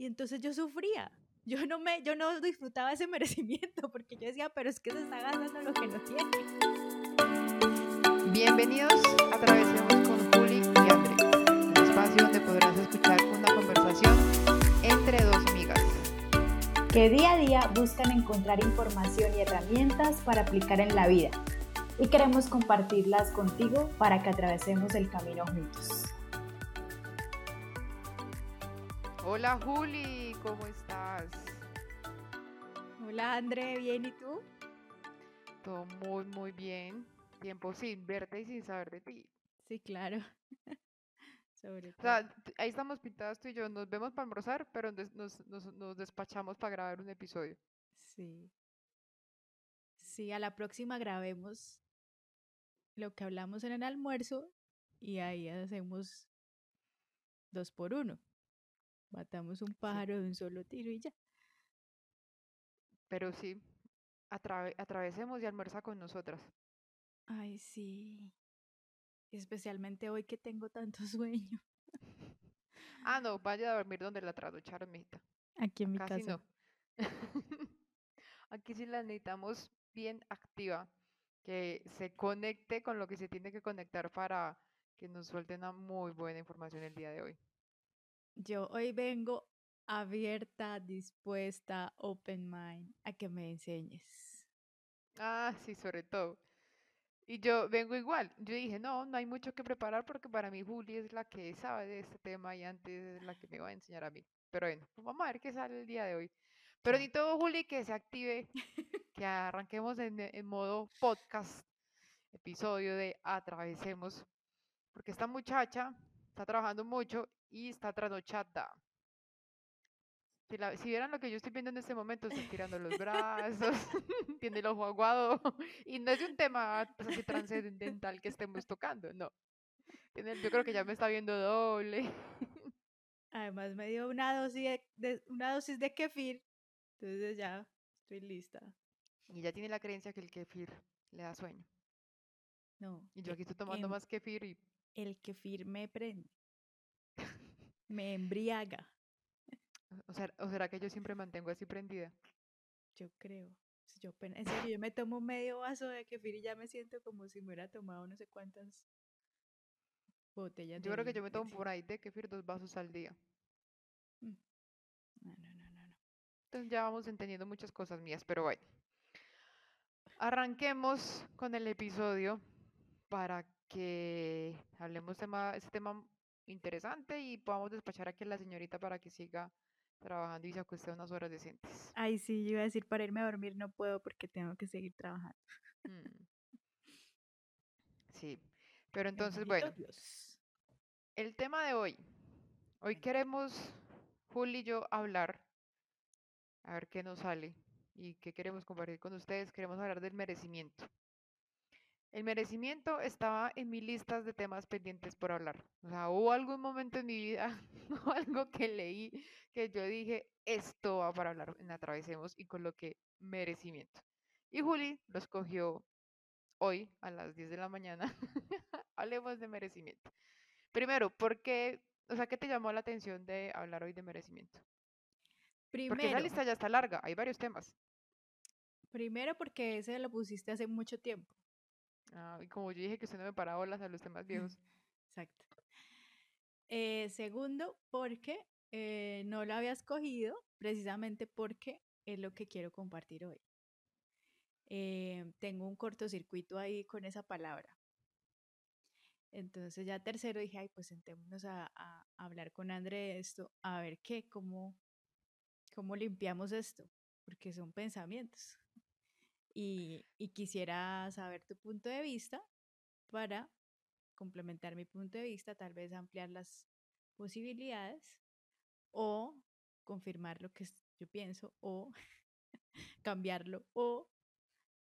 Y entonces yo sufría. Yo no, me, yo no disfrutaba ese merecimiento porque yo decía, pero es que se está ganando lo que no tiene. Bienvenidos a Travesemos con Juli y Andrés, un espacio donde podrás escuchar una conversación entre dos amigas. Que día a día buscan encontrar información y herramientas para aplicar en la vida. Y queremos compartirlas contigo para que atravesemos el camino juntos. Hola Juli, ¿cómo estás? Hola André, ¿bien y tú? Todo muy, muy bien. Tiempo sin verte y sin saber de ti. Sí, claro. Sobre O sea, ahí estamos pintadas tú y yo, nos vemos para almorzar, pero nos, nos despachamos para grabar un episodio. Sí. Sí, a la próxima grabemos lo que hablamos en el almuerzo y ahí hacemos dos por uno. Matamos un pájaro de un solo tiro y ya. Pero sí, atrave- atravesemos y almuerza con nosotras. Ay, sí. Especialmente hoy que tengo tanto sueño. Ah, no, vaya a dormir donde la trasnocharon, mijita. Aquí en mi Casi casa. no. Aquí sí la necesitamos bien activa, que se conecte con lo que se tiene que conectar para que nos suelte una muy buena información el día de hoy. Yo hoy vengo abierta, dispuesta, open mind a que me enseñes. Ah, sí, sobre todo. Y yo vengo igual. Yo dije, no, no hay mucho que preparar porque para mí Juli es la que sabe de este tema y antes es la que me va a enseñar a mí. Pero bueno, pues vamos a ver qué sale el día de hoy. Pero ni todo Juli que se active, que arranquemos en, en modo podcast, episodio de Atravesemos, porque esta muchacha está trabajando mucho y está trasnochada. Si, la- si vieran lo que yo estoy viendo en este momento, está tirando los brazos, tiene el ojo aguado, y no es un tema pues, así trascendental que estemos tocando, no. Tiene yo creo que ya me está viendo doble. Además me dio una dosis de, de- una dosis de kefir, entonces ya estoy lista. Y ya tiene la creencia que el kefir le da sueño. No, Y yo aquí estoy tomando em, más kefir y el kefir me prende, me embriaga, o sea, o será que yo siempre mantengo así prendida. yo creo. Yo, en serio, yo me tomo medio vaso de kefir y ya me siento como si me hubiera tomado no sé cuántas botellas Yo creo que de yo me tomo por ahí de kefir dos vasos al día. Mm. No, no, no, no, no. Entonces ya vamos entendiendo muchas cosas mías, pero bueno. Arranquemos con el episodio para que hablemos tema, este tema interesante y podamos despachar aquí a la señorita para que siga trabajando y se acueste unas horas decentes. Ay, sí, yo iba a decir para irme a dormir no puedo porque tengo que seguir trabajando. Mm. Sí, pero entonces, bueno, Dios. el tema de hoy. Hoy queremos, Juli y yo, hablar, a ver qué nos sale y qué queremos compartir con ustedes. Queremos hablar del merecimiento. El merecimiento estaba en mis listas de temas pendientes por hablar. O sea, hubo algún momento en mi vida o algo que leí que yo dije, esto va para hablar en Atravesemos y coloqué merecimiento. Y Juli lo escogió hoy a las 10 de la mañana. Hablemos de merecimiento. Primero, ¿por qué? O sea, ¿qué te llamó la atención de hablar hoy de merecimiento? Porque esa Primero, lista ya está larga, hay varios temas. primero porque ese lo pusiste hace mucho tiempo. Ah, y como yo dije que usted no me para bolas a los temas viejos. Exacto. Eh, segundo, porque eh, no lo había escogido precisamente porque es lo que quiero compartir hoy. Eh, tengo un cortocircuito ahí con esa palabra. Entonces ya tercero dije, ay, pues sentémonos a, hablar con André de esto, a ver qué, cómo, cómo limpiamos esto, porque son pensamientos. Y, quisiera saber tu punto de vista para complementar mi punto de vista, tal vez ampliar las posibilidades o confirmar lo que yo pienso o cambiarlo o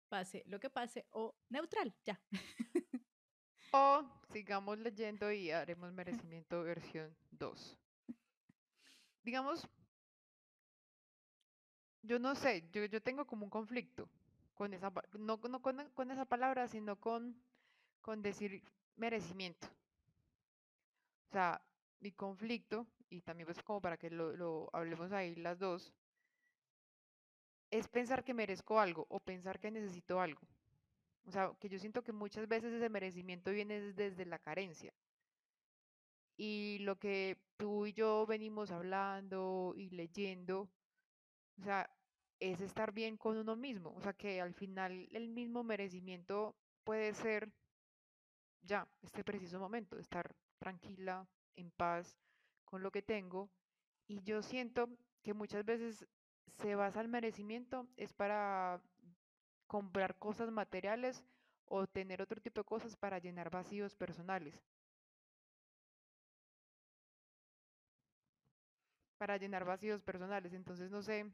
pase lo que pase o neutral, ya. O sigamos leyendo y haremos merecimiento versión 2. Digamos, yo no sé, yo, yo tengo como un conflicto con esa, no, no con, con esa palabra, sino con, con decir merecimiento. O sea, mi conflicto, y también pues como para que lo, lo hablemos ahí las dos, es pensar que merezco algo o pensar que necesito algo. O sea, que yo siento que muchas veces ese merecimiento viene desde la carencia. Y lo que tú y yo venimos hablando y leyendo, o sea, es estar bien con uno mismo. O sea, que al final el mismo merecimiento puede ser ya, este preciso momento, estar tranquila, en paz con lo que tengo. Y yo siento que muchas veces se basa el merecimiento es para comprar cosas materiales o tener otro tipo de cosas para llenar vacíos personales. Para llenar vacíos personales. Entonces no sé.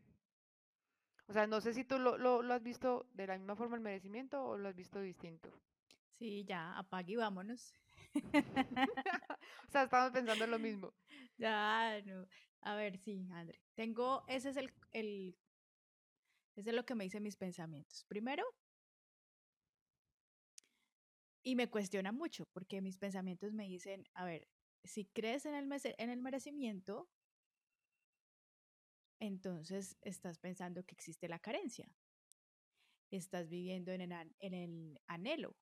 O sea, no sé si tú lo, lo, lo has visto de la misma forma el merecimiento o lo has visto distinto. Sí, ya, apague y vámonos. o sea, estamos pensando lo mismo. Ya, no. A ver, sí, André. Tengo, ese es el, el, ese es lo que me dicen mis pensamientos. Primero, y me cuestiona mucho, porque mis pensamientos me dicen, a ver, si crees en el, en el merecimiento, entonces estás pensando que existe la carencia. Estás viviendo en el, en el anhelo.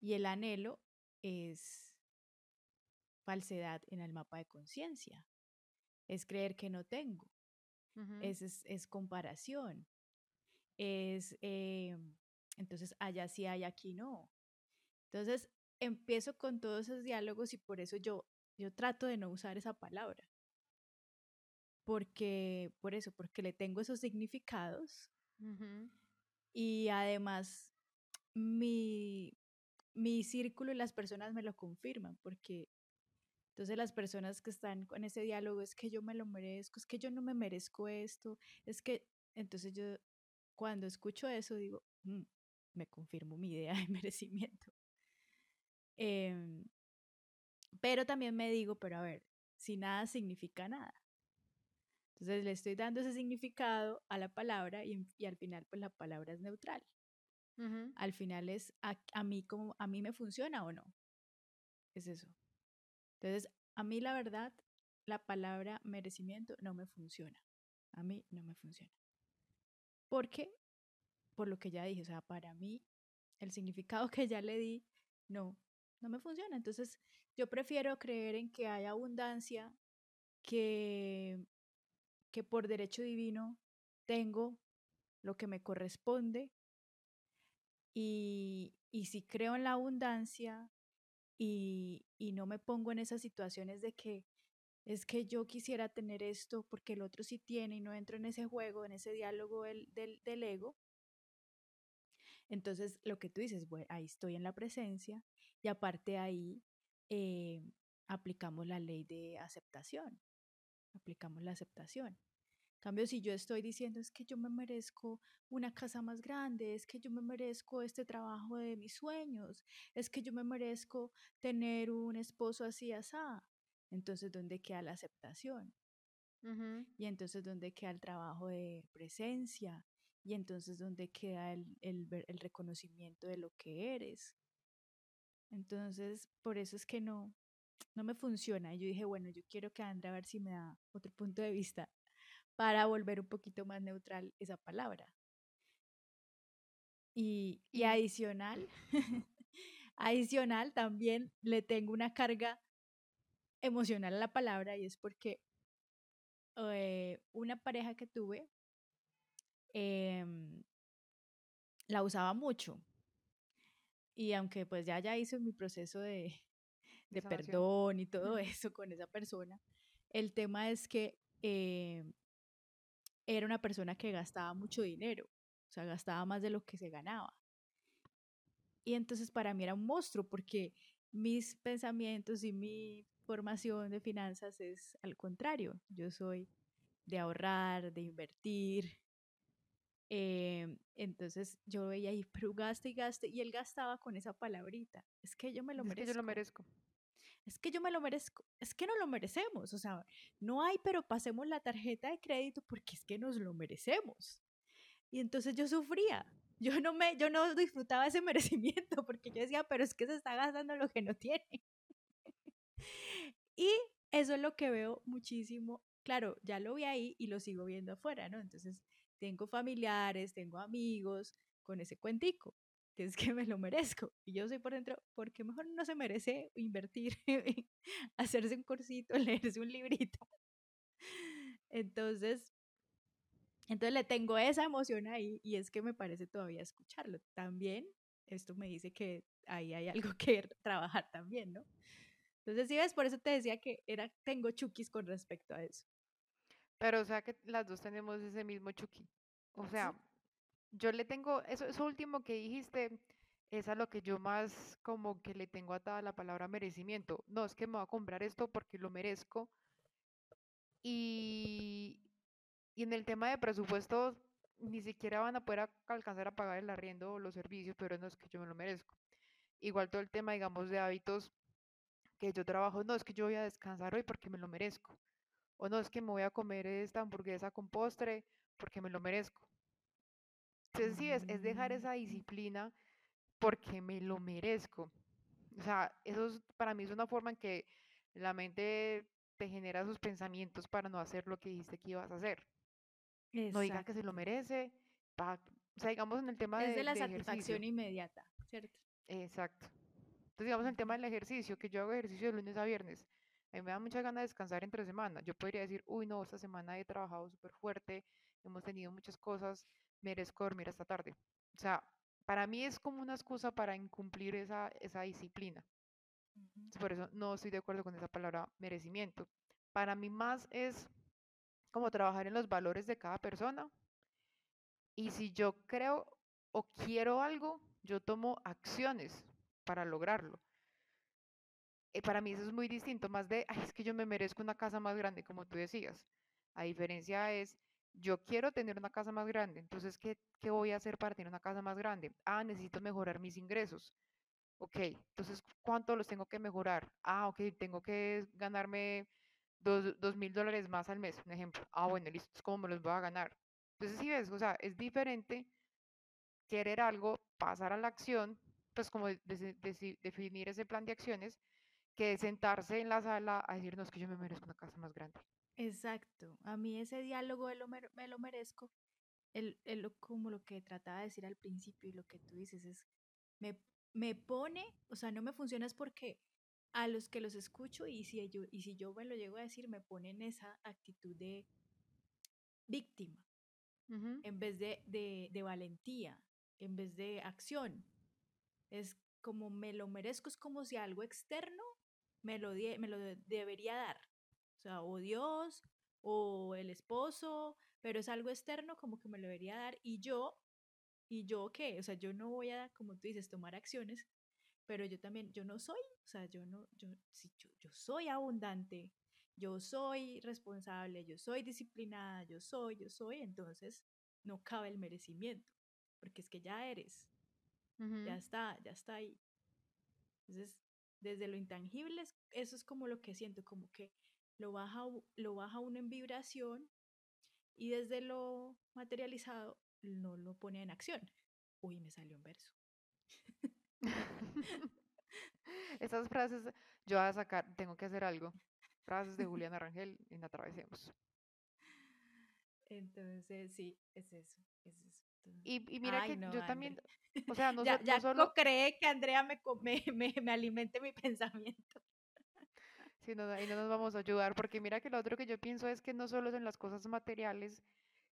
Y el anhelo es falsedad en el mapa de conciencia. Es creer que no tengo. es, es, comparación. Es, eh, entonces, allá sí hay, aquí no. Entonces, empiezo con todos esos diálogos y por eso yo, yo trato de no usar esa palabra. Porque, por eso, porque le tengo esos significados. Y además, mi, mi círculo y las personas me lo confirman, porque entonces las personas que están con ese diálogo es que yo me lo merezco, es que yo no me merezco esto, es que, entonces yo cuando escucho eso digo, mm, me confirmo mi idea de merecimiento. Em, pero también me digo, pero a ver, si nada significa nada. Entonces le estoy dando ese significado a la palabra y, y al final pues la palabra es neutral. Al final es a, mí como a mí me funciona o no. Es eso. Entonces, a mí la verdad, la palabra merecimiento no me funciona. A mí no me funciona. Porque, por lo que ya dije, o sea, para mí, el significado que ya le di, no, no me funciona. Entonces, yo prefiero creer en que hay abundancia, que, que por derecho divino tengo lo que me corresponde y, si creo en la abundancia y, no me pongo en esas situaciones de que es que yo quisiera tener esto porque el otro sí tiene y no entro en ese juego, en ese diálogo del, del, ego, entonces lo que tú dices, bueno, ahí estoy en la presencia y aparte ahí eh, aplicamos la ley de aceptación, aplicamos la aceptación cambio, si yo estoy diciendo es que yo me merezco una casa más grande, es que yo me merezco este trabajo de mis sueños, es que yo me merezco tener un esposo así, así, entonces, ¿dónde queda la aceptación? Y entonces, ¿dónde queda el trabajo de presencia? Y entonces, ¿dónde queda el, el, el reconocimiento de lo que eres? Entonces, por eso es que no, no me funciona. Y yo dije, bueno, yo quiero que Andrea a ver si me da otro punto de vista para volver un poquito más neutral esa palabra. Y, y adicional, adicional también le tengo una carga emocional a la palabra y es porque eh, una pareja que tuve em, la usaba mucho. Y aunque pues ya ya hice mi proceso de, de perdón y todo eso con esa persona, el tema es que eh, era una persona que gastaba mucho dinero, o sea, gastaba más de lo que se ganaba. Y entonces para mí era un monstruo porque mis pensamientos y mi formación de finanzas es al contrario. Yo soy de ahorrar, de invertir. Em, entonces yo veía ahí, pero gaste y gaste, y él gastaba con esa palabrita. Es que yo me lo merezco. Es que yo lo merezco es que yo me lo merezco, es que no lo merecemos, o sea, no hay, pero pasemos la tarjeta de crédito porque es que nos lo merecemos. Y entonces yo sufría, yo no me, yo no disfrutaba ese merecimiento porque yo decía, pero es que se está gastando lo que no tiene. Y eso es lo que veo muchísimo. Claro, ya lo vi ahí y lo sigo viendo afuera, ¿no? Entonces, tengo familiares, tengo amigos con ese cuentico, que es que me lo merezco. Y yo soy por dentro, porque mejor no se merece invertir, hacerse un cursito, leerse un librito. Entonces, entonces le tengo esa emoción ahí y es que me parece todavía escucharlo. También esto me dice que ahí hay algo que trabajar también, ¿no? Entonces, sí ves, por eso te decía que era, tengo chukis con respecto a eso. Pero, o sea, que las dos tenemos ese mismo chuki. O sea, yo le tengo, eso, eso último que dijiste, es a lo que yo más como que le tengo atada la palabra merecimiento. No, es que me voy a comprar esto porque lo merezco. Y, y en el tema de presupuestos, ni siquiera van a poder alcanzar a pagar el arriendo o los servicios, pero no es que yo me lo merezco. Igual todo el tema, digamos, de hábitos que yo trabajo, no es que yo voy a descansar hoy porque me lo merezco. O no es que me voy a comer esta hamburguesa con postre porque me lo merezco. Entonces, sí, es, es dejar esa Mm, disciplina porque me lo merezco. O sea, eso es- para mí es una forma en que la mente te genera sus pensamientos para no hacer lo que dijiste que ibas a hacer. No diga que se lo Exacto. merece. pa- o sea, digamos en el tema Es de de, la de ejercicio. satisfacción inmediata, ¿cierto? Exacto. Entonces, digamos, el tema del ejercicio, que yo hago ejercicio de lunes a viernes, a mí me da mucha ganas de descansar entre semana. Yo podría decir, uy, no, esta semana he trabajado súper fuerte, hemos tenido muchas cosas, merezco dormir hasta tarde. O sea, para mí es como una excusa para incumplir esa, esa disciplina. Por eso no estoy de acuerdo con esa palabra merecimiento. Para mí más es como trabajar en los valores de cada persona y si yo creo o quiero algo, yo tomo acciones para lograrlo. Eh, para mí eso es muy distinto, más de, ay, es que yo me merezco una casa más grande, como tú decías. A diferencia es, yo quiero tener una casa más grande, entonces, ¿qué, qué voy a hacer para tener una casa más grande? Ah, necesito mejorar mis ingresos. Ok, entonces, ¿cuánto los tengo que mejorar? Ah, ok, tengo que ganarme dos, dos mil dólares más al mes, un ejemplo. Ah, bueno, listo, ¿cómo me los voy a ganar? Entonces, si ves, o sea, es diferente querer algo, pasar a la acción, pues como de- de- deci- definir ese plan de acciones que sentarse en la sala a decir, no, es que yo me merezco una casa más grande. Exacto. A mí ese diálogo de lo mer- me lo merezco, el, el lo- como lo que trataba de decir al principio y lo que tú dices es, me, me pone, o sea, no me funciona es porque a los que los escucho y si yo, y si yo me lo llego a decir, me ponen esa actitud de víctima en vez de, de, de valentía, en vez de acción. Es como me lo merezco, es como si algo externo me lo, me lo de- debería dar. O sea, o Dios o el esposo, pero es algo externo como que me lo debería dar y yo, ¿y yo qué? O sea, yo no voy a, como tú dices, tomar acciones, pero yo también, yo no soy, o sea, yo no, yo, si yo, yo soy abundante, yo soy responsable, yo soy disciplinada, yo soy, yo soy, entonces no cabe el merecimiento, porque es que ya eres, ya está, ya está ahí. Entonces, desde lo intangible, eso es como lo que siento, como que lo baja, lo baja uno en vibración y desde lo materializado no lo pone en acción. Uy, me salió un verso. Esas frases, yo voy a sacar, tengo que hacer algo. Frases de Julián Rangel en Atravesemos. Entonces, sí, es eso, es eso. Y, y mira ay, que no, yo también, o sea, no, so- ya, no ya solo, co-cree que Andrea me, me, me, me alimente mi pensamiento. sino ahí no nos vamos a ayudar, porque mira que lo otro que yo pienso es que no solo es en las cosas materiales,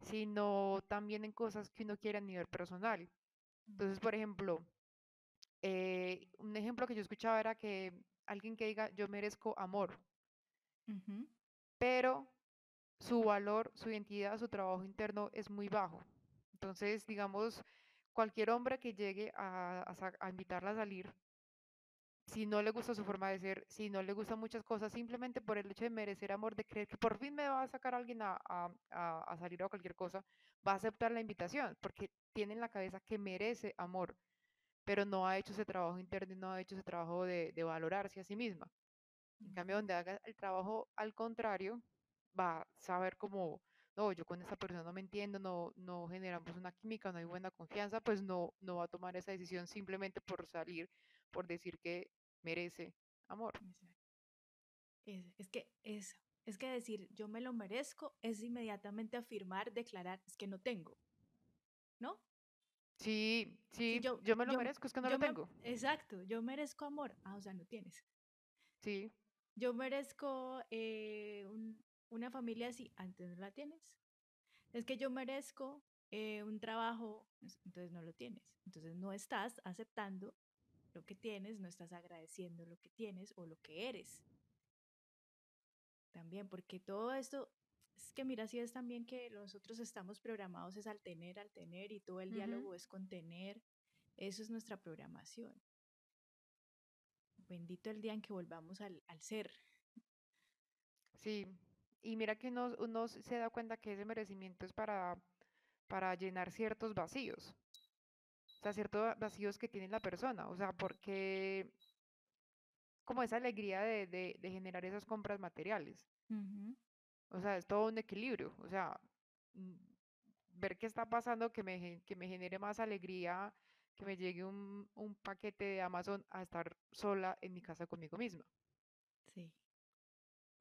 sino también en cosas que uno quiere a nivel personal. Entonces, por ejemplo, eh, un ejemplo que yo escuchaba era que alguien que diga, yo merezco amor, pero su valor, su identidad, su trabajo interno es muy bajo. Entonces, digamos, cualquier hombre que llegue a, a sa- a invitarla a salir, si no le gusta su forma de ser, si no le gustan muchas cosas, simplemente por el hecho de merecer amor, de creer que por fin me va a sacar alguien a, a- a- a salir a cualquier cosa, va a aceptar la invitación, porque tiene en la cabeza que merece amor, pero no ha hecho ese trabajo interno no ha hecho ese trabajo de, de valorarse a sí misma. En cambio, donde haga el trabajo al contrario, va a saber cómo, no, yo con esta persona no me entiendo, no, no generamos una química, no hay buena confianza, pues no, no va a tomar esa decisión simplemente por salir, por decir que merece amor. Es, es que es, es que decir yo me lo merezco es inmediatamente afirmar, declarar, es que no tengo, ¿no? Sí, sí, yo, yo me lo yo, merezco, es que no lo me, tengo. exacto, yo merezco amor, ah, o sea, no tienes. Sí, Yo merezco eh, un- una familia así, antes no la tienes. Es que yo merezco eh, un trabajo, es- entonces no lo tienes. Entonces no estás aceptando lo que tienes, no estás agradeciendo lo que tienes o lo que eres también, porque todo esto, es que mira, si es también que nosotros estamos programados es al tener, al tener y todo el diálogo es con tener, eso es nuestra programación. Bendito el día en que volvamos al, al ser. sí. Y mira que uno, uno se da cuenta que ese merecimiento es para, para llenar ciertos vacíos. O sea, ciertos va- vacíos que tiene la persona. O sea, porque como esa alegría de, de, de generar esas compras materiales. O sea, es todo un equilibrio. O sea, mm, ver qué está pasando que me, que me genere más alegría, que me llegue un, un paquete de Amazon a estar sola en mi casa conmigo misma. Sí.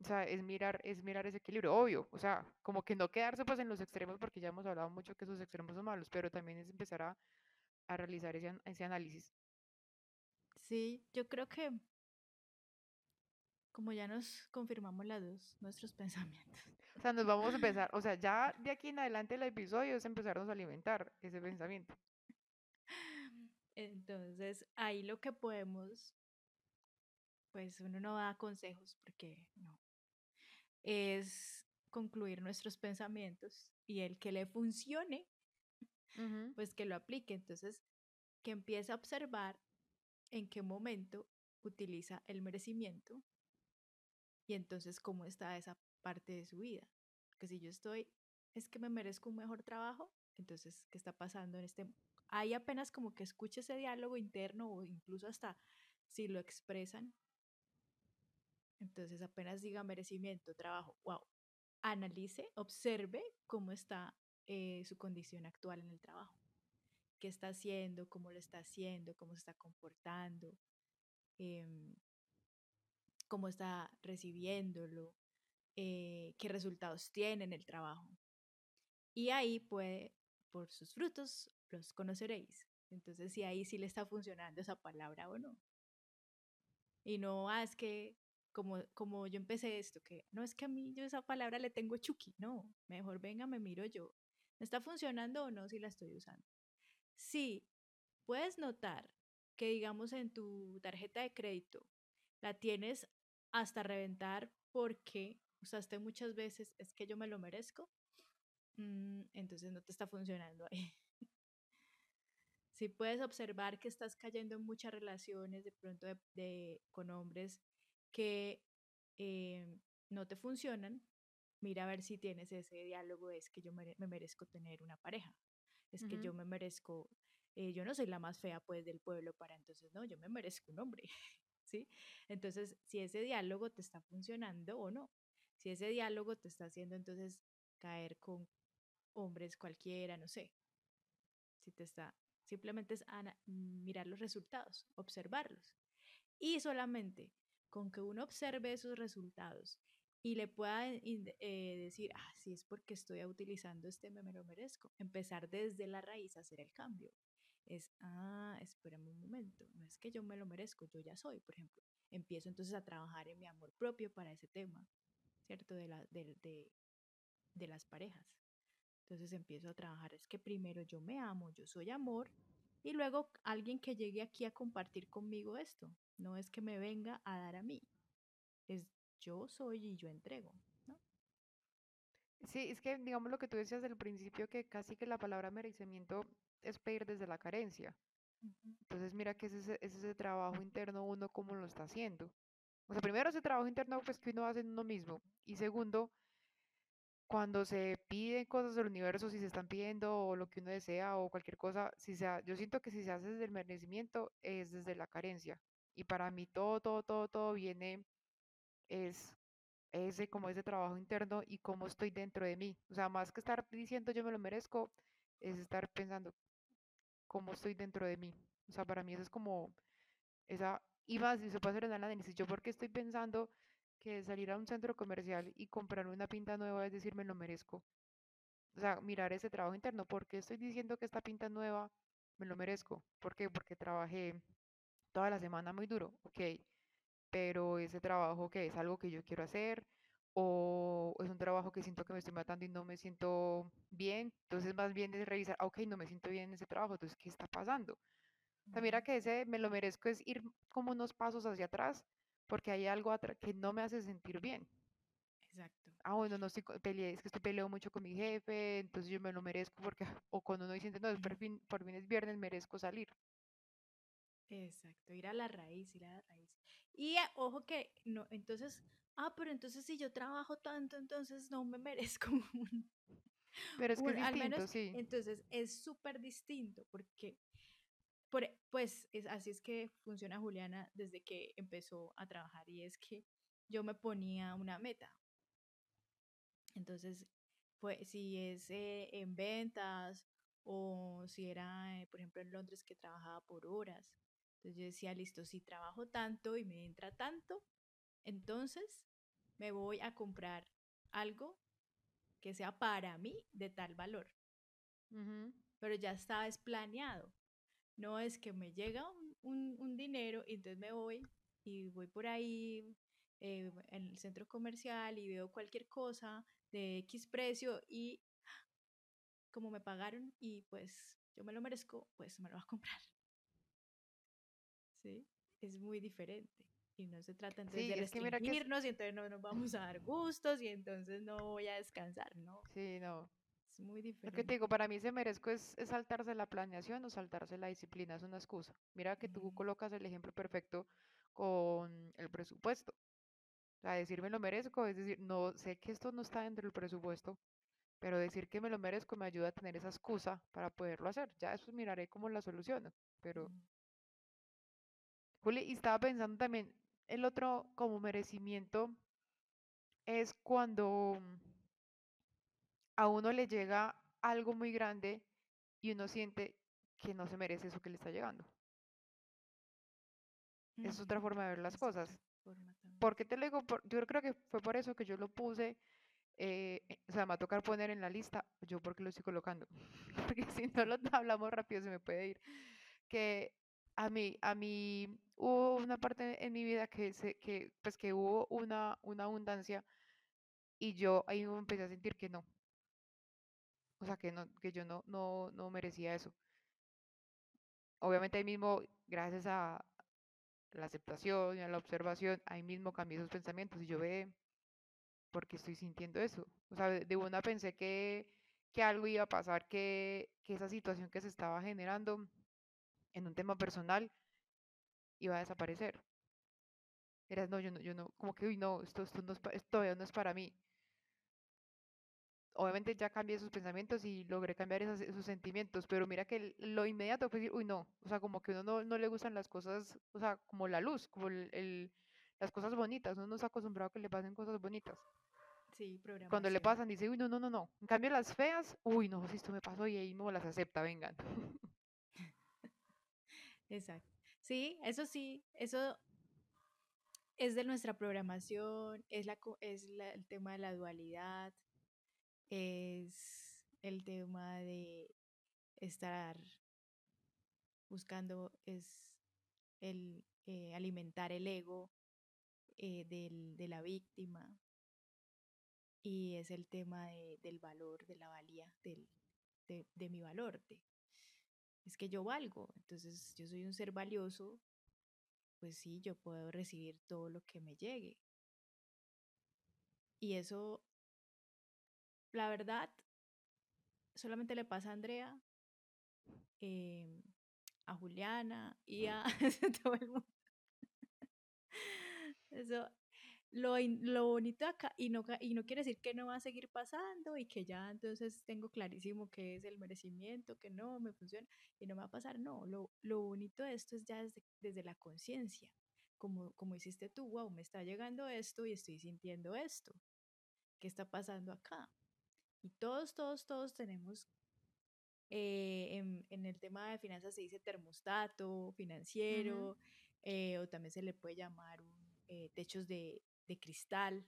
O sea, es mirar, es mirar ese equilibrio, obvio. O sea, como que no quedarse pues en los extremos, porque ya hemos hablado mucho que esos extremos son malos, pero también es empezar a, a realizar ese, ese análisis. Sí, yo creo que como ya nos confirmamos las dos, nuestros pensamientos. O sea, nos vamos a empezar, o sea, ya de aquí en adelante el episodio es empezarnos a alimentar ese pensamiento. Entonces, ahí lo que podemos, pues uno no da consejos porque no, es concluir nuestros pensamientos y el que le funcione, pues que lo aplique. Entonces, que empiece a observar en qué momento utiliza el merecimiento y entonces cómo está esa parte de su vida. Porque si yo estoy, es que me merezco un mejor trabajo, entonces, ¿qué está pasando en este? Ahí apenas como que escuche ese diálogo interno o incluso hasta si lo expresan, entonces apenas diga merecimiento, trabajo, wow, analice, observe cómo está eh, su condición actual en el trabajo, qué está haciendo, cómo lo está haciendo, cómo se está comportando, em, cómo está recibiéndolo, eh, qué resultados tiene en el trabajo. Y ahí puede, por sus frutos, los conoceréis. Entonces, si ahí sí le está funcionando esa palabra o no. Y no, ah, es que como, como yo empecé esto, que no es que a mí yo esa palabra le tengo chuki, no, mejor venga, me miro yo. ¿Me está funcionando o no si la estoy usando? Sí, puedes notar que digamos en tu tarjeta de crédito la tienes hasta reventar porque usaste muchas veces, es que yo me lo merezco, mm, entonces no te está funcionando ahí. Si puedes observar que estás cayendo en muchas relaciones de pronto de- con hombres que eh, no te funcionan, mira a ver si tienes ese diálogo, es que yo me merezco tener una pareja, es que yo me merezco, eh, yo no soy la más fea pues del pueblo para entonces, no, yo me merezco un hombre, ¿sí? Entonces, si ese diálogo te está funcionando o no, si ese diálogo te está haciendo entonces caer con hombres cualquiera, no sé, si te está, simplemente es mirar los resultados, observarlos. Y solamente con que uno observe esos resultados y le pueda eh, decir, ah, sí, es porque estoy utilizando este, me, me lo merezco. Empezar desde la raíz a hacer el cambio. Es, ah, espérame un momento, no es que yo me lo merezco, yo ya soy, por ejemplo. Empiezo entonces a trabajar en mi amor propio para ese tema, ¿cierto? De, la, de, de, de las parejas. Entonces empiezo a trabajar, es que primero yo me amo, yo soy amor, y luego alguien que llegue aquí a compartir conmigo esto. No es que me venga a dar a mí, es yo soy y yo entrego, ¿no? Sí, es que digamos lo que tú decías del principio, que casi que la palabra merecimiento es pedir desde la carencia. Entonces mira que ese, ese, ese trabajo interno uno cómo lo está haciendo. O sea, primero ese trabajo interno pues que uno hace en uno mismo. Y segundo, cuando se piden cosas del universo, si se están pidiendo o lo que uno desea o cualquier cosa, si sea, yo siento que si se hace desde el merecimiento es desde la carencia. Y para mí todo, todo, todo, todo viene, es ese como ese trabajo interno y cómo estoy dentro de mí. O sea, más que estar diciendo yo me lo merezco, es estar pensando cómo estoy dentro de mí. O sea, para mí eso es como esa, y más, si se puede hacer análisis, yo porque estoy pensando que salir a un centro comercial y comprar una pinta nueva es decir, me lo merezco. O sea, mirar ese trabajo interno. ¿Por qué estoy diciendo que esta pinta nueva me lo merezco? ¿Por qué? Porque trabajé toda la semana muy duro, ok, pero ese trabajo que es algo que yo quiero hacer o es un trabajo que siento que me estoy matando y no me siento bien, entonces más bien es revisar, ok, no me siento bien en ese trabajo, entonces, ¿qué está pasando? O sea, mira que ese me lo merezco es ir como unos pasos hacia atrás porque hay algo que no me hace sentir bien. Exacto. Ah, bueno, no estoy peleé, es que estoy peleo mucho con mi jefe, entonces yo me lo merezco porque, o cuando uno dice, no, es por fin, por fin es viernes, merezco salir. Exacto, ir a la raíz, ir a la raíz. Y ah, ojo que no, entonces, ah, pero entonces si yo trabajo tanto, entonces no me merezco un, Pero es que es un- al distinto, menos, sí. entonces es súper distinto porque, por, pues es, así es que funciona Juliana desde que empezó a trabajar y es que yo me ponía una meta. Entonces, pues si es eh, en ventas o si era, eh, por ejemplo, en Londres que trabajaba por horas. Entonces yo decía, listo, si trabajo tanto y me entra tanto, entonces me voy a comprar algo que sea para mí de tal valor. Pero ya está es planeado. No es que me llega un, un- un dinero y entonces me voy y voy por ahí eh, en el centro comercial y veo cualquier cosa de X precio y como me pagaron y pues yo me lo merezco, pues me lo voy a comprar. ¿Sí? Es muy diferente. Y no se trata entonces Sí, de es que mira que es, restringirnos y entonces no nos vamos a dar gustos y entonces no voy a descansar, no. sí, no. Es muy Lo que te diferente. digo, para mí se merezco es, es saltarse la planeación o saltarse la disciplina, es una excusa. Mira que tú colocas el ejemplo perfecto con el presupuesto. O sea, decir me lo merezco, es decir, no sé que esto no está dentro del presupuesto, pero decir que me lo merezco me ayuda a tener esa excusa para poderlo hacer. Ya después miraré cómo la soluciono. Pero. Juli, y estaba pensando también, el otro como merecimiento es cuando a uno le llega algo muy grande y uno siente que no se merece eso que le está llegando. Es otra Ujú, forma de ver las cosas. ¿Por qué te lo digo? Por- yo creo que fue por eso que yo lo puse, eh, eh, o sea, me va a tocar poner en la lista, yo porque lo estoy colocando, porque si no lo hablamos rápido se me puede ir, que a mí, a mí hubo una parte en mi vida que, se, que pues que hubo una, una abundancia y yo ahí empecé a sentir que no, o sea, que no, que yo no, no, no merecía eso. Obviamente ahí mismo, gracias a la aceptación y a la observación, ahí mismo cambié esos pensamientos y yo ve, ¿por qué estoy sintiendo eso? O sea, de una pensé que, que algo iba a pasar, que, que esa situación que se estaba generando en un tema personal iba a desaparecer. Era, no, yo no, yo no, como que, uy, no, esto, esto, no es esto todavía no es para mí. Obviamente ya cambié esos pensamientos y logré cambiar esos sentimientos, pero mira que lo inmediato fue decir, uy, no, o sea, como que uno no, no le gustan las cosas, o sea, como la luz, como el, el- las cosas bonitas, uno no está acostumbrado a que le pasen cosas bonitas. Sí, Cuando le programación. pasan, dice, uy, no, no, no, no. En cambio, las feas, uy, no, si esto me pasó y ahí no las acepta, vengan. Exacto. Sí, eso sí, eso es de nuestra programación, es, la, es la- el tema de la dualidad, es el tema de estar buscando, es el eh, alimentar el ego eh, del- de la víctima y es el tema de- del valor, de la valía, del, de, de mi valor. de- es que yo valgo, entonces yo soy un ser valioso, pues sí, yo puedo recibir todo lo que me llegue. Y eso, la verdad, solamente le pasa a Andrea, em, a Juliana y a todo el mundo. Eso, lo, lo bonito acá, y no, y no quiere decir que no va a seguir pasando y que ya entonces tengo clarísimo que es el merecimiento, que no me funciona y no me va a pasar. No, lo, lo bonito de esto es ya desde, desde la conciencia, como, como hiciste tú, wow, me está llegando esto y estoy sintiendo esto. ¿Qué está pasando acá? Y todos, todos, todos tenemos eh, en, en el tema de finanzas se dice termostato financiero, eh, o también se le puede llamar un, eh, techos de, de cristal,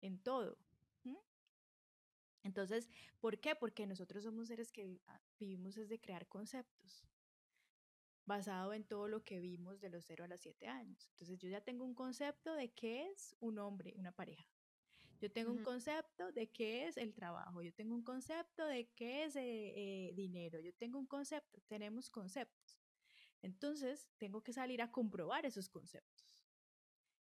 en todo. Entonces, ¿por qué? Porque nosotros somos seres que ah, vivimos desde crear conceptos basado en todo lo que vimos de los 0 a los 7 años. Entonces yo ya tengo un concepto de qué es un hombre, una pareja. Yo tengo un concepto de qué es el trabajo. Yo tengo un concepto de qué es eh, eh, dinero. Yo tengo un concepto. Tenemos conceptos. Entonces tengo que salir a comprobar esos conceptos.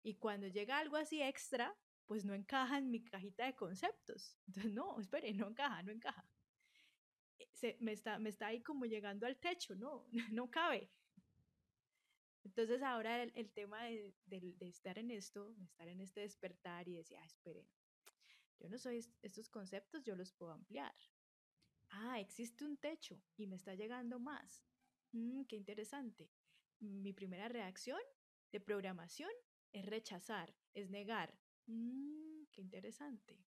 Y cuando llega algo así extra, pues no encaja en mi cajita de conceptos. Entonces, no, espere, no encaja, no encaja. Eh, se, me, está, me está ahí como llegando al techo, no, no cabe. Entonces ahora el, tema de, estar en esto, de estar en este despertar y decir, ah, esperen, yo no soy estos conceptos, yo los puedo ampliar. Ah, existe un techo y me está llegando más. Mm, qué interesante. Mi primera reacción de programación es rechazar, es negar. Mm, qué interesante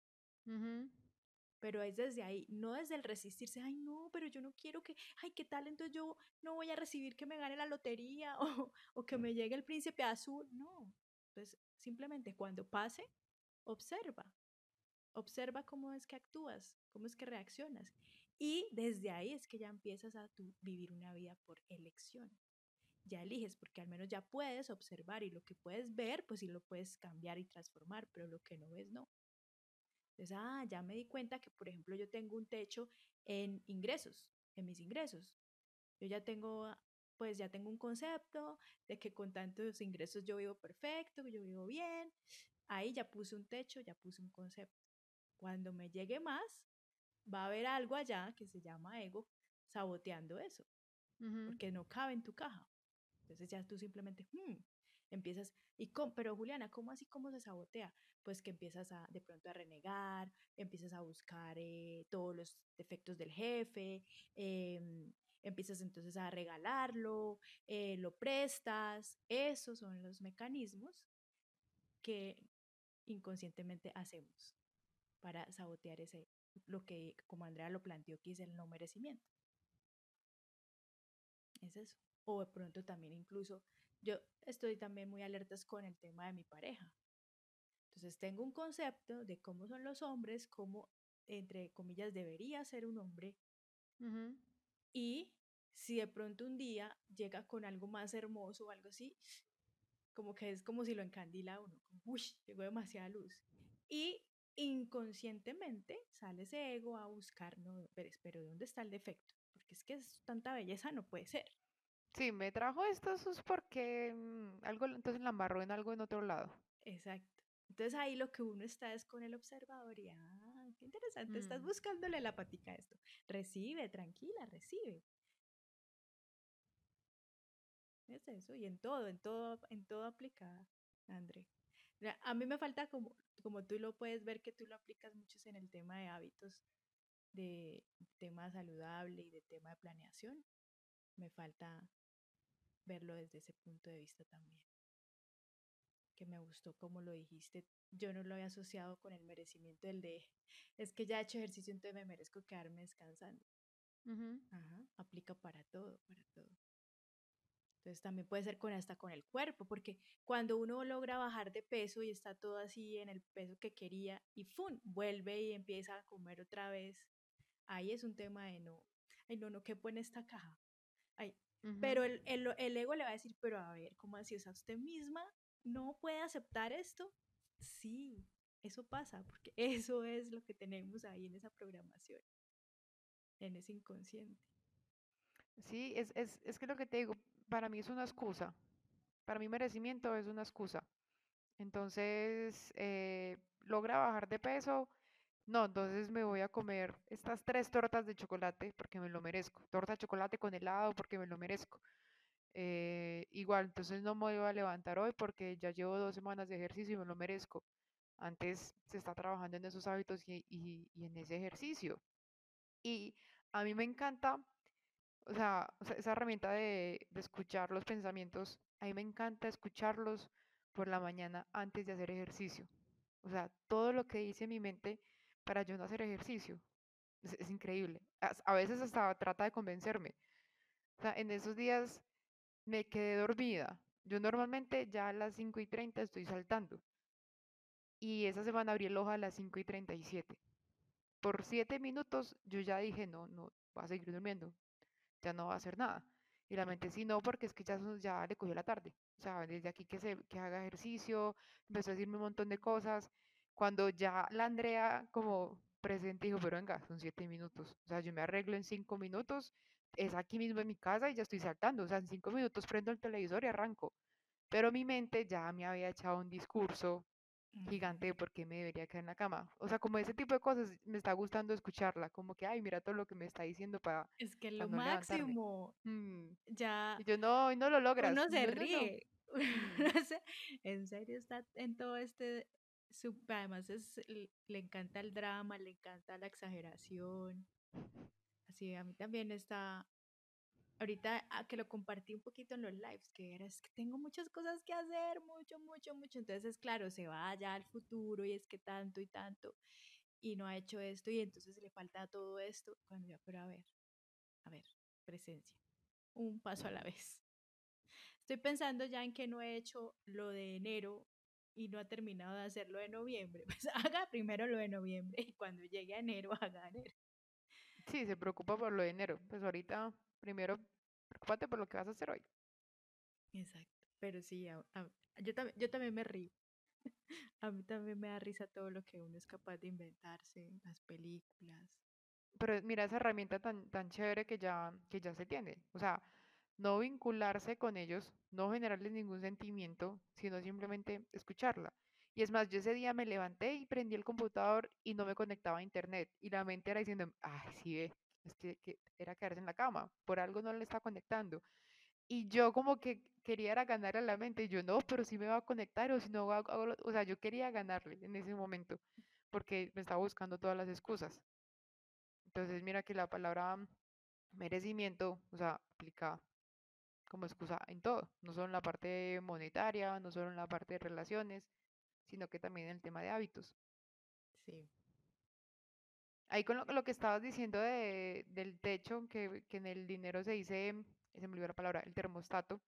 pero es desde ahí, no desde el resistirse, ay no, pero yo no quiero que, ay, ¿qué tal? Entonces yo no voy a recibir que me gane la lotería o, o que me llegue el príncipe azul, no. Entonces, simplemente cuando pase, observa, observa cómo es que actúas, cómo es que reaccionas. Y desde ahí es que ya empiezas a vivir una vida por elección. Ya eliges, porque al menos ya puedes observar y lo que puedes ver, pues sí lo puedes cambiar y transformar, pero lo que no ves, no. Entonces, ah, ya me di cuenta que, por ejemplo, yo tengo un techo en ingresos, en mis ingresos. Yo ya tengo, pues ya tengo un concepto de que con tantos ingresos yo vivo perfecto, yo vivo bien. Ahí ya puse un techo, ya puse un concepto. Cuando me llegue más, va a haber algo allá que se llama ego saboteando eso, porque no cabe en tu caja. Entonces ya tú simplemente, hmm, empiezas, y pero Juliana, ¿cómo así cómo se sabotea? Pues que empiezas a de pronto a renegar, empiezas a buscar eh, todos los defectos del jefe, em, empiezas entonces a regalarlo, eh, lo prestas, esos son los mecanismos que inconscientemente hacemos para sabotear ese, lo que como Andrea lo planteó, que es el no merecimiento. Es eso. O de pronto también incluso yo estoy también muy alertas con el tema de mi pareja. Entonces tengo un concepto de cómo son los hombres, cómo, entre comillas, debería ser un hombre. Y si de pronto un día llega con algo más hermoso o algo así, como que es como si lo encandila uno, como, uy, llegó demasiada luz. Y inconscientemente sale ese ego a buscar, no, pero, pero ¿dónde está el defecto? Porque es que es tanta belleza no puede ser. Sí, me trajo esto es porque mm, algo, entonces la amarró en algo en otro lado. Exacto. Entonces ahí lo que uno está es con el observador y, ah, qué interesante, estás mm. buscándole la patica a esto. Recibe, tranquila, recibe. Es eso, y en todo, en todo, en todo aplicada, André. A mí me falta como, como tú lo puedes ver que tú lo aplicas mucho en el tema de hábitos, de tema saludable y de tema de planeación. Me falta verlo desde ese punto de vista también. Que me gustó como lo dijiste. Yo no lo había asociado con el merecimiento del de, es que ya he hecho ejercicio, entonces me merezco quedarme descansando. Ajá, aplica para todo, para todo. Entonces también puede ser con hasta con el cuerpo, porque cuando uno logra bajar de peso y está todo así en el peso que quería y ¡fum! vuelve y empieza a comer otra vez, ahí es un tema de no, ay no, no quepo en esta caja, ay, pero el, el, ego le va a decir, pero a ver, ¿cómo así? O sea, usted misma no puede aceptar esto. Sí, eso pasa, porque eso es lo que tenemos ahí en esa programación, en ese inconsciente. Sí, es, es, es que lo que te digo, para mí es una excusa. Para mí merecimiento es una excusa. Entonces, eh, logra bajar de peso, no, entonces me voy a comer estas tres tortas de chocolate porque me lo merezco. Torta de chocolate con helado porque me lo merezco. Eh, igual, entonces no me voy a levantar hoy porque ya llevo dos semanas de ejercicio y me lo merezco. Antes se está trabajando en esos hábitos y, en ese ejercicio. Y a mí me encanta, o sea, esa herramienta de, de escuchar los pensamientos, a mí me encanta escucharlos por la mañana antes de hacer ejercicio. O sea, todo lo que dice mi mente para yo no hacer ejercicio. Es, increíble. A, veces hasta trata de convencerme. O sea, en esos días me quedé dormida. Yo normalmente ya a las 5 y 30 estoy saltando. y esa semana abrí el ojo a las 5 y 37. Por 7 minutos yo ya dije, no, no, voy a seguir durmiendo, ya no va a hacer nada. Y la mente sí, no, porque es que ya, ya le cogió la tarde. O sea, desde aquí que, se, que haga ejercicio, empezó a decirme un montón de cosas. Cuando ya la Andrea como presente dijo, pero venga, son siete minutos. O sea, yo me arreglo en cinco minutos, es aquí mismo en mi casa y ya estoy saltando. O sea, en cinco minutos prendo el televisor y arranco. Pero mi mente ya me había echado un discurso gigante de por qué me debería quedar en la cama. O sea, como ese tipo de cosas me está gustando escucharla, como que, ay, mira todo lo que me está diciendo para... Es que lo máximo, mm. ya... Y yo no, no lo logras. Uno se ríe. en serio está en todo este... además es, le encanta el drama, le encanta la exageración. Así, a mí también está ahorita ah, que lo compartí un poquito en los lives, que era, es que tengo muchas cosas que hacer, mucho, mucho, mucho. Entonces, claro, se va allá al futuro y es que tanto y tanto, y no ha hecho esto y entonces le falta todo esto. Cuando yo, pero a ver, a ver, presencia, un paso a la vez. Estoy pensando ya en que no he hecho lo de enero y no ha terminado de hacerlo de noviembre. Pues haga primero lo de noviembre y cuando llegue a enero, haga enero. Sí, se preocupa por lo de enero. Pues ahorita primero preocúpate por lo que vas a hacer hoy. Exacto, pero sí, yo, también, yo también me río. a mí también me da risa todo lo que uno es capaz de inventarse, las películas. Pero mira esa herramienta tan, tan chévere que ya, que ya se tiene. O sea, no vincularse con ellos, no generarles ningún sentimiento, sino simplemente escucharla. Y es más, yo ese día me levanté y prendí el computador y no me conectaba a internet. Y la mente era diciendo, ay, sí ve, es que, era quedarse en la cama, por algo no le está conectando. Y yo como que quería era a la mente, y yo no, pero si me va a conectar o si no va o sea, yo quería ganarle en ese momento, porque me estaba buscando todas las excusas. Entonces mira que la palabra merecimiento, o sea, aplica como excusa en todo, no solo en la parte monetaria, no solo en la parte de relaciones, sino que también en el tema de hábitos. Sí. Ahí con lo, que estabas diciendo de, del techo, que, que, en el dinero se dice, se me olvidó la palabra, el termostato.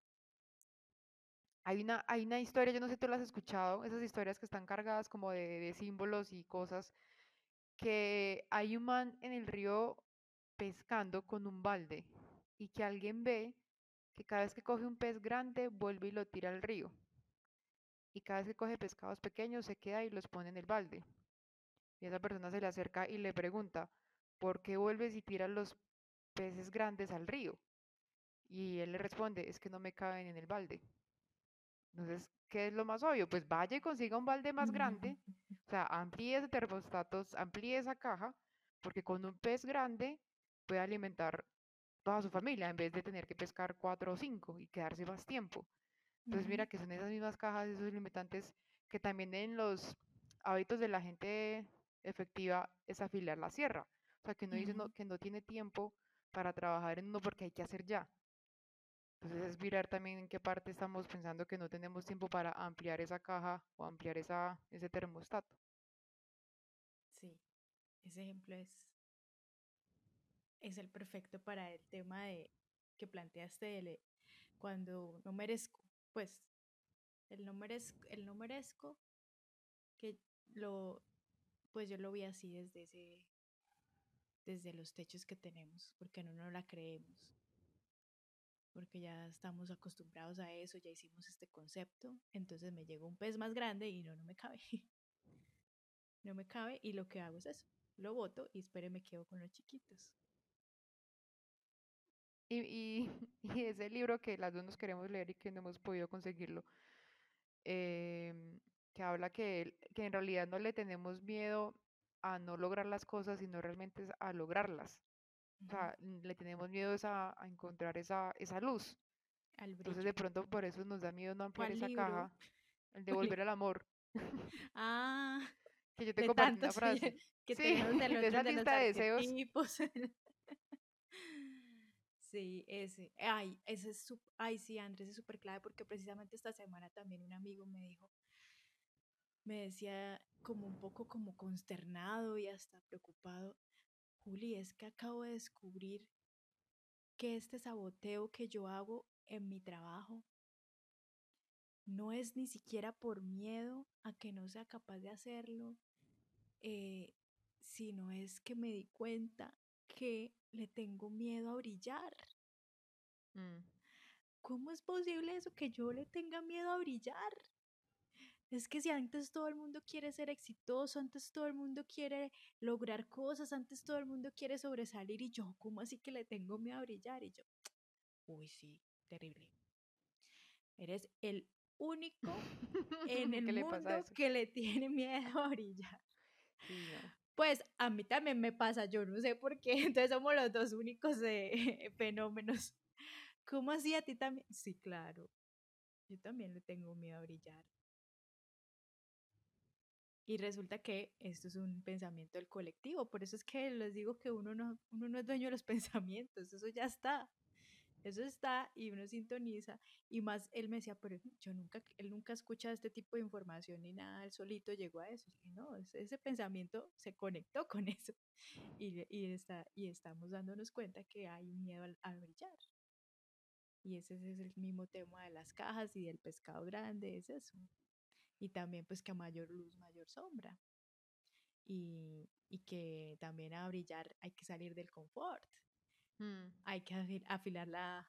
Hay una, hay una historia, yo no sé si tú lo has escuchado, esas historias que están cargadas como de, de símbolos y cosas, que hay un man en el río pescando con un balde y que alguien ve que cada vez que coge un pez grande vuelve y lo tira al río. Y cada vez que coge pescados pequeños se queda y los pone en el balde. Y esa persona se le acerca y le pregunta, ¿por qué vuelves y tiras los peces grandes al río? Y él le responde, es que no me caben en el balde. Entonces, ¿qué es lo más obvio? Pues vaya y consiga un balde más grande, o sea, amplíe ese termostato, amplíe esa caja, porque con un pez grande puede alimentar toda su familia en vez de tener que pescar cuatro o cinco y quedarse más tiempo. Entonces, mira que son esas mismas cajas, esos limitantes que también en los hábitos de la gente efectiva es afiliar la sierra. O sea, que no dice que no tiene tiempo para trabajar en uno porque hay que hacer ya. Entonces es mirar también en qué parte estamos pensando que no tenemos tiempo para ampliar esa caja o ampliar esa, ese termostato. Sí, ese ejemplo es, es el perfecto para el tema de que planteaste de cuando no merezco, pues el no merezco, el no merezco que lo pues yo lo vi así desde ese desde los techos que tenemos, porque no nos la creemos. Porque ya estamos acostumbrados a eso, ya hicimos este concepto, entonces me llegó un pez más grande y no, no me cabe. no me cabe y lo que hago es eso, lo boto y espero me quedo con los chiquitos. Y, y, ese libro que las dos nos queremos leer y que no hemos podido conseguirlo, eh, que habla que, que en realidad no le tenemos miedo a no lograr las cosas, sino realmente a lograrlas. O sea, le tenemos miedo a, a, encontrar esa, esa luz. Entonces de pronto por eso nos da miedo no ampliar esa caja. El de volver al amor. Ah. que yo te compartí una frase. Que sí, de, esa lista de deseos. Sí, ese. Ay, ese es ay, sí, Andrés es súper clave porque precisamente esta semana también un amigo me dijo, me decía como un poco como consternado y hasta preocupado, Juli, es que acabo de descubrir que este saboteo que yo hago en mi trabajo no es ni siquiera por miedo a que no sea capaz de hacerlo, eh, sino es que me di cuenta que le tengo miedo a brillar. Mm. ¿Cómo es posible eso que yo le tenga miedo a brillar? Es que si antes todo el mundo quiere ser exitoso, antes todo el mundo quiere lograr cosas, antes todo el mundo quiere sobresalir y yo, ¿cómo así que le tengo miedo a brillar? Y yo, uy, sí, terrible. Eres el único en el ¿Qué le pasa a mundo que le tiene miedo a brillar. Sí, no. Pues a mí también me pasa, yo no sé por qué, entonces somos los dos únicos eh, fenómenos. ¿Cómo así a ti también? Sí, claro, yo también le tengo miedo a brillar. Y resulta que esto es un pensamiento del colectivo, por eso es que les digo que uno no, uno no es dueño de los pensamientos, eso ya está. Eso está y uno sintoniza y más él me decía, pero yo nunca, él nunca escucha este tipo de información ni nada, él solito llegó a eso. Y no, ese, pensamiento se conectó con eso y, y, está, y estamos dándonos cuenta que hay miedo al, a brillar. Y ese es el mismo tema de las cajas y del pescado grande, es eso. Y también pues que a mayor luz, mayor sombra. Y, y que también a brillar hay que salir del confort Mm. hay que afil- afilar la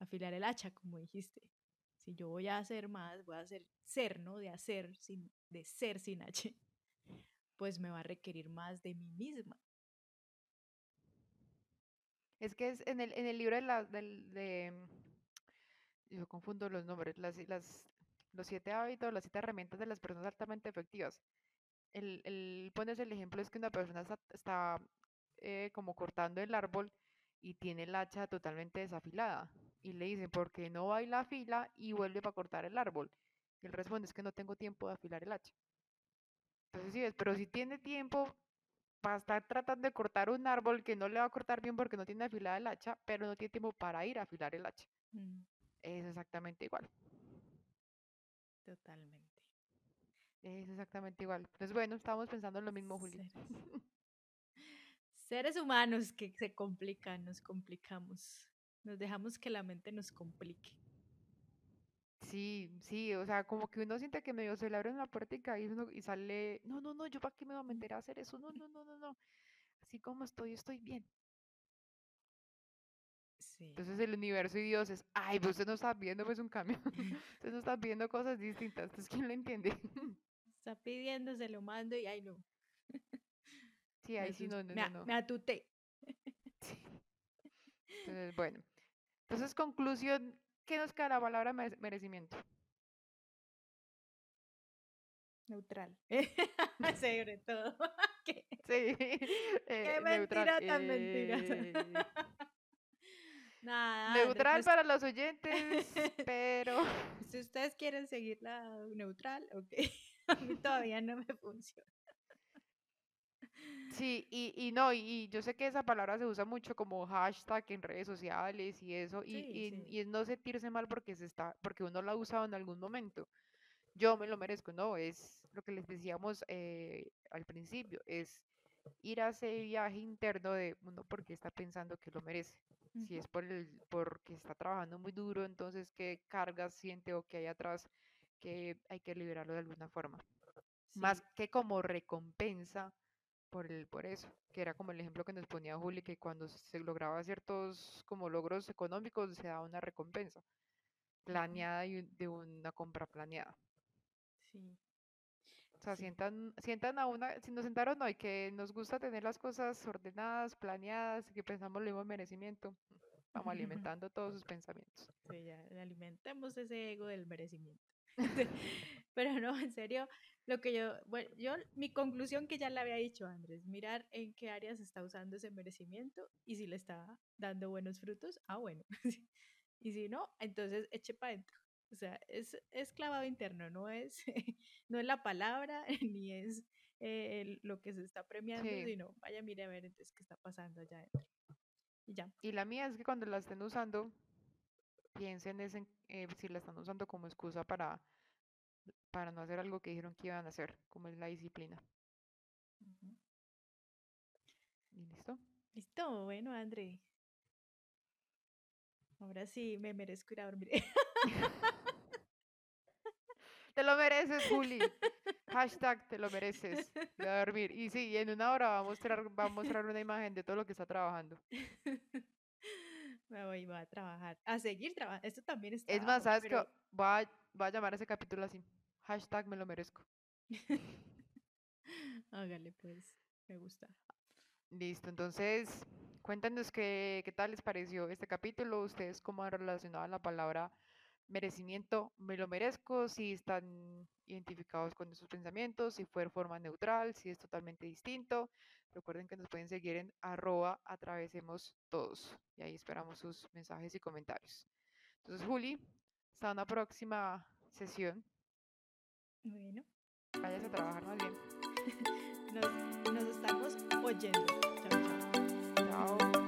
afilar el hacha, como dijiste. Si yo voy a hacer más, voy a hacer ser, ¿no? De hacer sin de ser sin H, pues me va a requerir más de mí misma. Es que es en el, en el libro de la, del, de, mm, yo confundo los nombres, las, las, los siete hábitos, las siete herramientas de las personas altamente efectivas. El, el, pones el ejemplo es que una persona está, está eh, como cortando el árbol y tiene el hacha totalmente desafilada. Y le dicen, ¿por qué no va y la afila y vuelve para cortar el árbol? Y él responde, es que no tengo tiempo de afilar el hacha. Entonces sí es, pero si tiene tiempo para estar tratando de cortar un árbol que no le va a cortar bien porque no tiene afilada el hacha, pero no tiene tiempo para ir a afilar el hacha. Mm, Es exactamente igual. Totalmente. Es exactamente igual. Entonces, bueno, estamos pensando en lo mismo, Juli. Seres. Seres humanos que se complican, nos complicamos. Nos dejamos que la mente nos complique. Sí, sí, o sea, como que uno siente que medio se le abre una puerta y, uno, y sale, no, no, no, yo para qué me voy a meter a hacer eso, no, no, no, no, no, así como estoy, estoy bien. Sí. Entonces el universo y Dios es, ay, pues usted no está viendo pues un cambio, usted no está viendo cosas distintas, entonces ¿quién lo entiende? Está pidiendo, se lo mando y ay no. Sí, ahí sí, no, no, me, no, me atuté. Sí. Entonces, bueno, entonces conclusión, ¿qué nos queda la palabra mere- merecimiento? Neutral. Sobre todo. ¿Qué, Sí, qué eh, neutral. mentira tan mentirosa. eh, Nada, neutral para los oyentes, pero si ustedes quieren seguirla neutral, ok. A mí todavía no me funciona. sí, y, y no, y, y yo sé que esa palabra se usa mucho como hashtag en redes sociales y eso, y, Sí, y, sí. y es no sentirse mal porque se está, porque uno lo ha usado en algún momento. Yo me lo merezco, no, es lo que les decíamos eh, al principio, es ir a ese viaje interno de uno porque está pensando que lo merece. Si es por el, porque está trabajando muy duro, entonces qué cargas siente o qué hay atrás que hay que liberarlo de alguna forma. Más que como recompensa por el, por eso, que era como el ejemplo que nos ponía Juli, que cuando se lograba ciertos como logros económicos se daba una recompensa planeada y de una compra planeada. Sí. O sea, sientan, sientan a una, si nos sentaron hoy que nos gusta tener las cosas ordenadas, planeadas, que pensamos lo mismo en merecimiento, vamos alimentando todos sus pensamientos. Sí, ya alimentemos ese ego del merecimiento. Pero no, en serio, lo que yo, bueno, yo, mi conclusión que ya le había dicho Andrés, mirar en qué áreas está usando ese merecimiento y si le está dando buenos frutos, ah, bueno. Y si no, entonces eche para adentro. O sea, es, es clavado interno, no es, no es la palabra, ni es eh, el- lo que se está premiando, Sí, sino vaya, mire a ver entonces qué está pasando allá adentro. Y ya. y la mía es que cuando la estén usando, piensen es en, eh, si la están usando como excusa para, para no hacer algo que dijeron que iban a hacer, como es la disciplina. ¿Y listo? Listo, bueno, André. Ahora sí me merezco ir a dormir. Te lo mereces, Juli. Hashtag te lo mereces. Voy a dormir. Y sí, en una hora va a mostrar, va a mostrar una imagen de todo lo que está trabajando. Me voy, a trabajar, a seguir trabajando. Esto también es Es más, ¿sabes pero qué? Va a, va a llamar a ese capítulo así. Hashtag me lo merezco. hágale pues, me gusta. Listo, entonces cuéntanos qué, qué tal les pareció este capítulo, ustedes cómo han relacionado la palabra merecimiento, me lo merezco, si están identificados con esos pensamientos, si fue de forma neutral, si es totalmente distinto. Recuerden que nos pueden seguir en arroba atravesemos todos y ahí esperamos sus mensajes y comentarios. Entonces, Juli, hasta una próxima sesión. Bueno, Vayas a trabajar más bien. nos, nos estamos oyendo. Chao, chao. Chao.